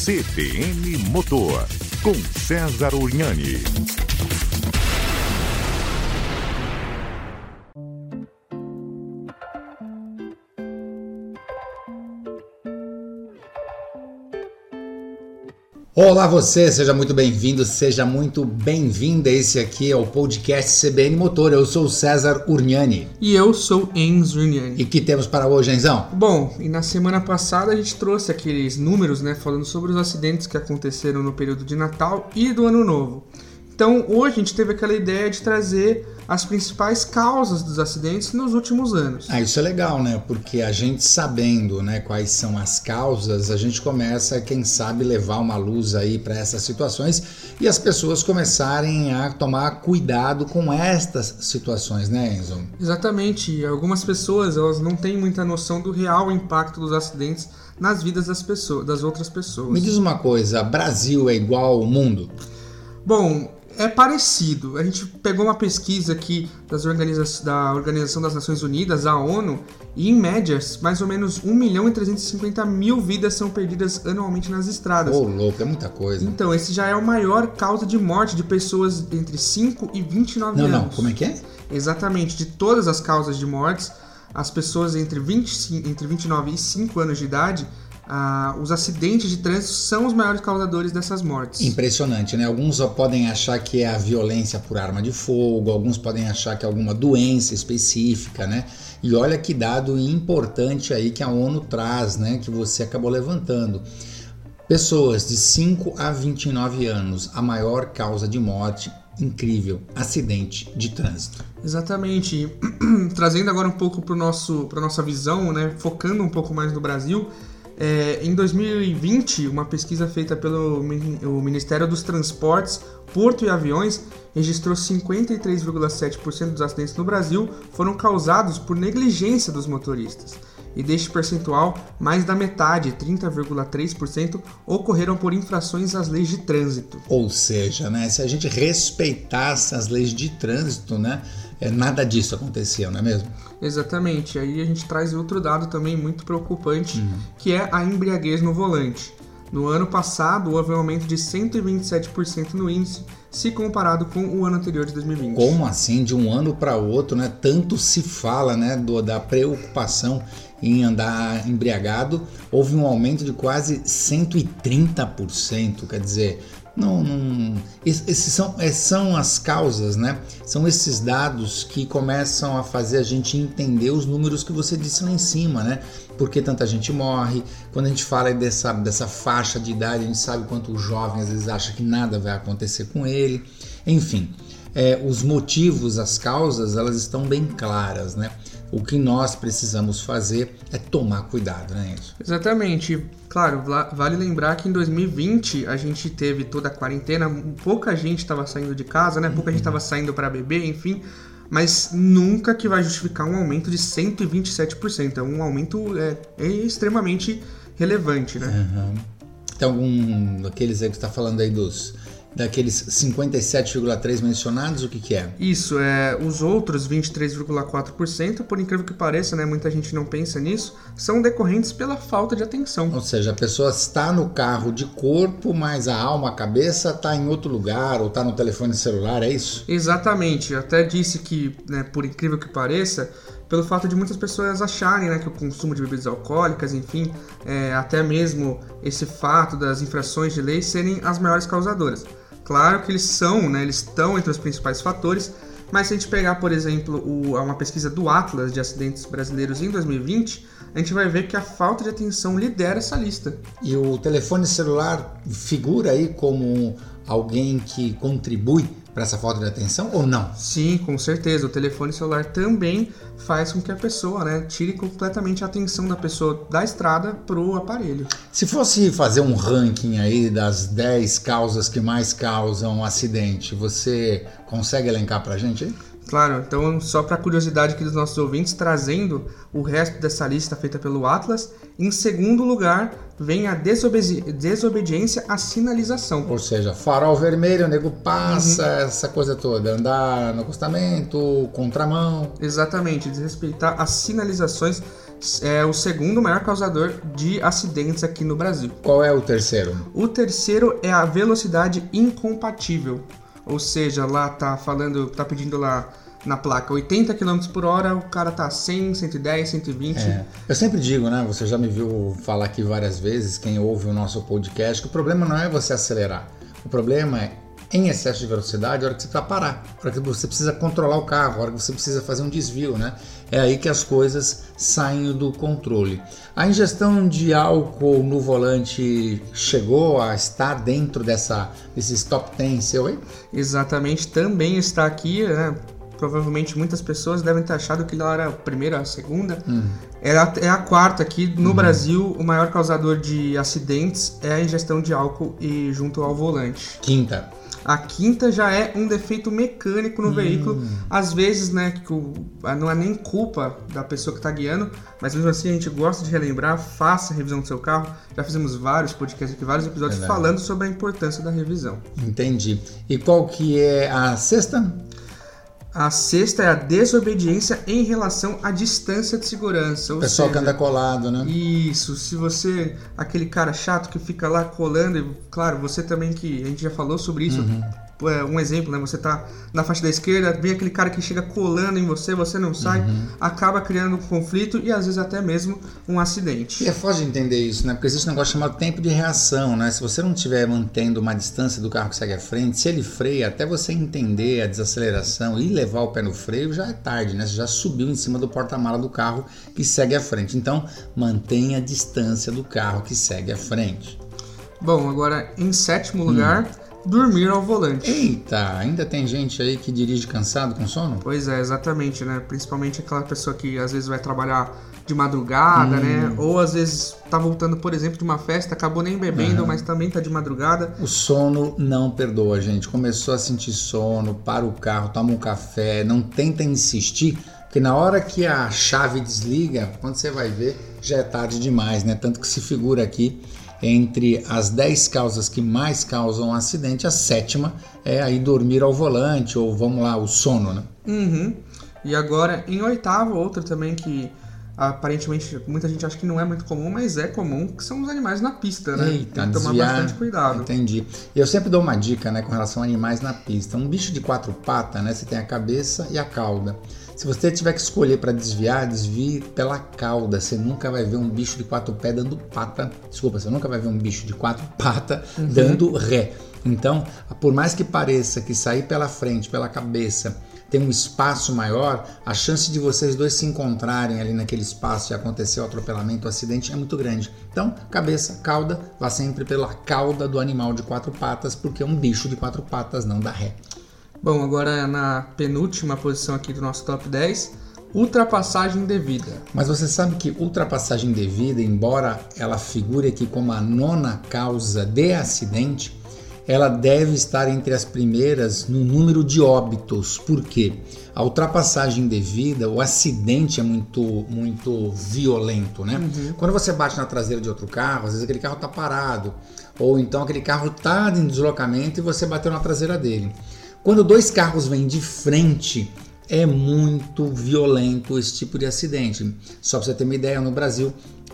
CBN Motor, com César Urnani. Olá você, seja muito bem-vindo, seja muito bem-vinda. Esse aqui é o podcast CBN Motor. Eu sou o César Urniani. E eu sou Enzo Urniani. E que temos para hoje, Enzão? Bom, e na semana passada a gente trouxe aqueles números, né, falando sobre os acidentes que aconteceram no período de Natal e do Ano Novo. Então, hoje a gente teve aquela ideia de trazer as principais causas dos acidentes nos últimos anos. Ah, isso é legal, né? Porque a gente sabendo, né, quais são as causas, a gente começa, quem sabe, levar uma luz aí para essas situações e as pessoas começarem a tomar cuidado com estas situações, né, Enzo? Exatamente. Algumas pessoas, elas não têm muita noção do real impacto dos acidentes nas vidas das pessoas, das outras pessoas. Me diz uma coisa, Brasil é igual ao mundo? Bom, é parecido. A gente pegou uma pesquisa aqui das organiza da Organização das Nações Unidas, a ONU, e em médias, mais ou menos 1 milhão e 350 mil vidas são perdidas anualmente nas estradas. Ô, oh, louco, é muita coisa. Então, esse já é a maior causa de morte de pessoas entre 5 e 29 não, anos. Não, não, como é que é? Exatamente, de todas as causas de mortes, as pessoas entre, 20, entre 29 e 5 anos de idade ah, os acidentes de trânsito são os maiores causadores dessas mortes. Impressionante, né? Alguns podem achar que é a violência por arma de fogo, alguns podem achar que é alguma doença específica, né? E olha que dado importante aí que a ONU traz, né? Que você acabou levantando. Pessoas de 5 a 29 anos, a maior causa de morte incrível, acidente de trânsito. Exatamente. Trazendo agora um pouco para a nossa visão, né, focando um pouco mais no Brasil, é, em 2020, uma pesquisa feita pelo Ministério dos Transportes, Porto e Aviões registrou 53,7% dos acidentes no Brasil foram causados por negligência dos motoristas. E deste percentual, mais da metade, 30,3%, ocorreram por infrações às leis de trânsito. Ou seja, né, se a gente respeitasse as leis de trânsito, né, é, nada disso acontecia, não é mesmo? Exatamente. Aí a gente traz outro dado também muito preocupante, uhum. que é a embriaguez no volante. No ano passado, houve um aumento de 127% no índice, se comparado com o ano anterior de 2020. Como assim? De um ano para outro, né? Tanto se fala, né, do, da preocupação em andar embriagado, houve um aumento de quase 130%. Quer dizer, não, não esses são, é, são as causas, né? São esses dados que começam a fazer a gente entender os números que você disse lá em cima, né? Por que tanta gente morre? Quando a gente fala dessa, dessa faixa de idade, a gente sabe quanto o jovem às vezes acha que nada vai acontecer com ele. Enfim, é, os motivos, as causas, elas estão bem claras, né? O que nós precisamos fazer é tomar cuidado, né, Enzo? Exatamente. Claro, vale lembrar que em 2020 a gente teve toda a quarentena, pouca gente estava saindo de casa, né? Pouca uhum. gente estava saindo para beber, enfim. Mas nunca que vai justificar um aumento de 127%. É um aumento é, é extremamente relevante, né? Uhum. Tem algum daqueles aí que está falando aí dos daqueles 57,3 mencionados, o que, que é? Isso, é os outros 23,4%, por incrível que pareça, né, muita gente não pensa nisso, são decorrentes pela falta de atenção. Ou seja, a pessoa está no carro de corpo, mas a alma, a cabeça está em outro lugar ou está no telefone celular, é isso? Exatamente. Eu até disse que, né, por incrível que pareça, pelo fato de muitas pessoas acharem né, que o consumo de bebidas alcoólicas, enfim, é, até mesmo esse fato das infrações de lei serem as maiores causadoras. Claro que eles são, né, eles estão entre os principais fatores, mas se a gente pegar, por exemplo, o, uma pesquisa do Atlas de acidentes brasileiros em 2020, a gente vai ver que a falta de atenção lidera essa lista. E o telefone celular figura aí como alguém que contribui para essa falta de atenção ou não? Sim, com certeza. O telefone celular também faz com que a pessoa né, tire completamente a atenção da pessoa da estrada para o aparelho. Se fosse fazer um ranking aí das 10 causas que mais causam acidente, você consegue elencar para a gente aí? Claro, então só para curiosidade aqui dos nossos ouvintes, trazendo o resto dessa lista feita pelo Atlas, em segundo lugar vem a desobedi desobediência à sinalização. Ou seja, farol vermelho, o nego passa, uhum. essa coisa toda, andar no acostamento, contramão. Exatamente, desrespeitar as sinalizações é o segundo maior causador de acidentes aqui no Brasil. Qual é o terceiro? O terceiro é a velocidade incompatível. Ou seja, lá tá falando, tá pedindo lá na placa 80 km por hora, o cara tá 100, 110, 120. É. Eu sempre digo, né? Você já me viu falar aqui várias vezes, quem ouve o nosso podcast, que o problema não é você acelerar. O problema é em excesso de velocidade, a hora que você precisa parar, a hora que você precisa controlar o carro, a hora que você precisa fazer um desvio, né? É aí que as coisas saem do controle. A ingestão de álcool no volante chegou a estar dentro dessa, desses top 10 seu aí? Exatamente, também está aqui, né? Provavelmente muitas pessoas devem ter achado que ela era a primeira, a segunda. Hum. É, a, é a quarta aqui. No Brasil, o maior causador de acidentes é a ingestão de álcool e junto ao volante. Quinta. A quinta já é um defeito mecânico no veículo. Às vezes, né, que o- não é nem culpa da pessoa que está guiando, mas mesmo assim a gente gosta de relembrar, faça a revisão do seu carro. Já fizemos vários podcasts aqui, vários episódios Verdade. falando sobre a importância da revisão. Entendi. E qual que é a sexta? A sexta é a desobediência em relação à distância de segurança. O pessoal que seja, anda colado, né? Isso, se você, aquele cara chato que fica lá colando, e claro, você também que a gente já falou sobre isso. É, um exemplo, né? Você tá na faixa da esquerda, vem aquele cara que chega colando em você, você não sai, acaba criando um conflito e às vezes até mesmo um acidente. E é fácil de entender isso, né? Porque existe um negócio chamado tempo de reação, né? Se você não estiver mantendo uma distância do carro que segue à frente, se ele freia, até você entender a desaceleração e levar o pé no freio, já é tarde, né? Você já subiu em cima do porta-mala do carro que segue à frente. Então, mantenha a distância do carro que segue à frente. Bom, agora em sétimo lugar, dormir ao volante. Eita, ainda tem gente aí que dirige cansado com sono? Pois é, exatamente, né? Principalmente aquela pessoa que às vezes vai trabalhar de madrugada, né? Ou às vezes tá voltando, por exemplo, de uma festa, acabou nem bebendo, mas também tá de madrugada. O sono não perdoa, gente. Começou a sentir sono, para o carro, toma um café, não tenta insistir, porque na hora que a chave desliga, quando você vai ver, já é tarde demais, né? Tanto que se figura aqui entre as 10 causas que mais causam acidente, a sétima é aí dormir ao volante, ou vamos lá, o sono, né? Uhum. E agora, em oitavo, outra também que aparentemente muita gente acha que não é muito comum, mas é comum, que são os animais na pista, né? Eita, Tem que tomar desviar. bastante cuidado. Entendi. E eu sempre dou uma dica, né, com relação a animais na pista. Um bicho de quatro patas, né, você tem a cabeça e a cauda. Se você tiver que escolher para desviar, desvie pela cauda. Você nunca vai ver um bicho de quatro pés dando pata. Desculpa, você nunca vai ver um bicho de quatro patas dando ré. Então, por mais que pareça que sair pela frente, pela cabeça, tem um espaço maior, a chance de vocês dois se encontrarem ali naquele espaço e acontecer o atropelamento, o acidente é muito grande. Então, cabeça, cauda, vá sempre pela cauda do animal de quatro patas, porque um bicho de quatro patas não dá ré. Bom, agora na penúltima posição aqui do nosso top 10, ultrapassagem devida. Mas você sabe que ultrapassagem devida, embora ela figure aqui como a nona causa de acidente, ela deve estar entre as primeiras no número de óbitos. Por quê? A ultrapassagem devida, o acidente é muito, muito violento, né? Quando você bate na traseira de outro carro, às vezes aquele carro está parado, ou então aquele carro está em deslocamento e você bateu na traseira dele. Quando dois carros vêm de frente, é muito violento esse tipo de acidente. Só para você ter uma ideia, no Brasil,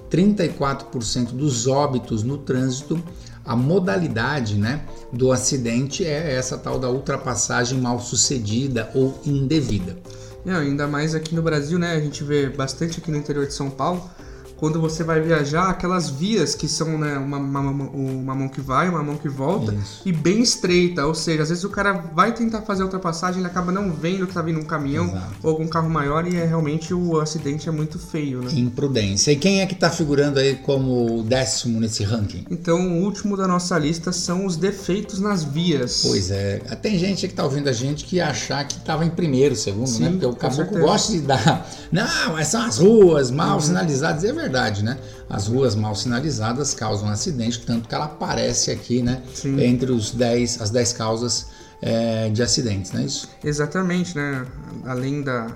34% dos óbitos no trânsito, a modalidade né, do acidente é essa tal da ultrapassagem mal sucedida ou indevida. Não, ainda mais aqui no Brasil, né? A gente vê bastante aqui no interior de São Paulo. Quando você vai viajar, aquelas vias que são né, uma, uma, uma mão que vai, uma mão que volta, Isso. e bem estreita. Ou seja, às vezes o cara vai tentar fazer a ultrapassagem, ele acaba não vendo que tá vindo um caminhão Exato. ou algum carro maior, e é realmente o acidente é muito feio, né? Imprudência. E quem é que está figurando aí como décimo nesse ranking? Então, o último da nossa lista são os defeitos nas vias. Pois é, tem gente que tá ouvindo a gente que achar que estava em primeiro, segundo, Sim, né? Porque o caboclo certeza. gosta de dar. Não, mas são as ruas mal sinalizadas. E é verdade, né? As ruas mal sinalizadas causam acidente, tanto que ela aparece aqui, né? Sim. Entre os 10, as 10 causas é, de acidentes, não é isso? Exatamente, né? Além da,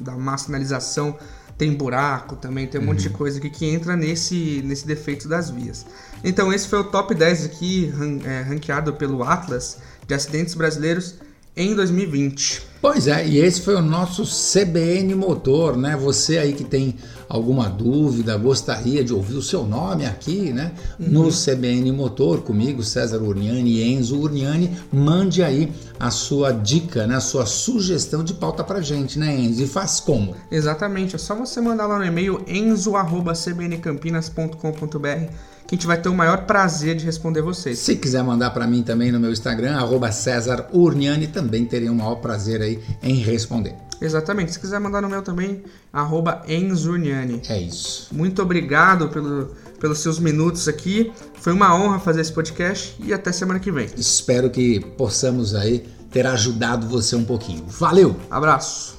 da má sinalização, tem buraco também, tem um monte de coisa aqui que entra nesse, nesse defeito das vias. Então, esse foi o top 10 aqui, ran- é, ranqueado pelo Atlas de acidentes brasileiros em 2020. Pois é, e esse foi o nosso CBN Motor, né? Você aí que tem alguma dúvida, gostaria de ouvir o seu nome aqui, né? Uhum. No CBN Motor, comigo, César Urniani e Enzo Urniani, mande aí a sua dica, né? A sua sugestão de pauta pra gente, né, Enzo? E faz como? Exatamente, é só você mandar lá no e-mail enzo.cbncampinas.com.br que a gente vai ter o maior prazer de responder vocês. Se quiser mandar para mim também no meu Instagram, arroba César Urniani, também terei o maior prazer aí em responder. Exatamente. Se quiser mandar no meu também, arroba Enzurniani. É isso. Muito obrigado pelo, pelos seus minutos aqui. Foi uma honra fazer esse podcast e até semana que vem. Espero que possamos aí ter ajudado você um pouquinho. Valeu! Abraço!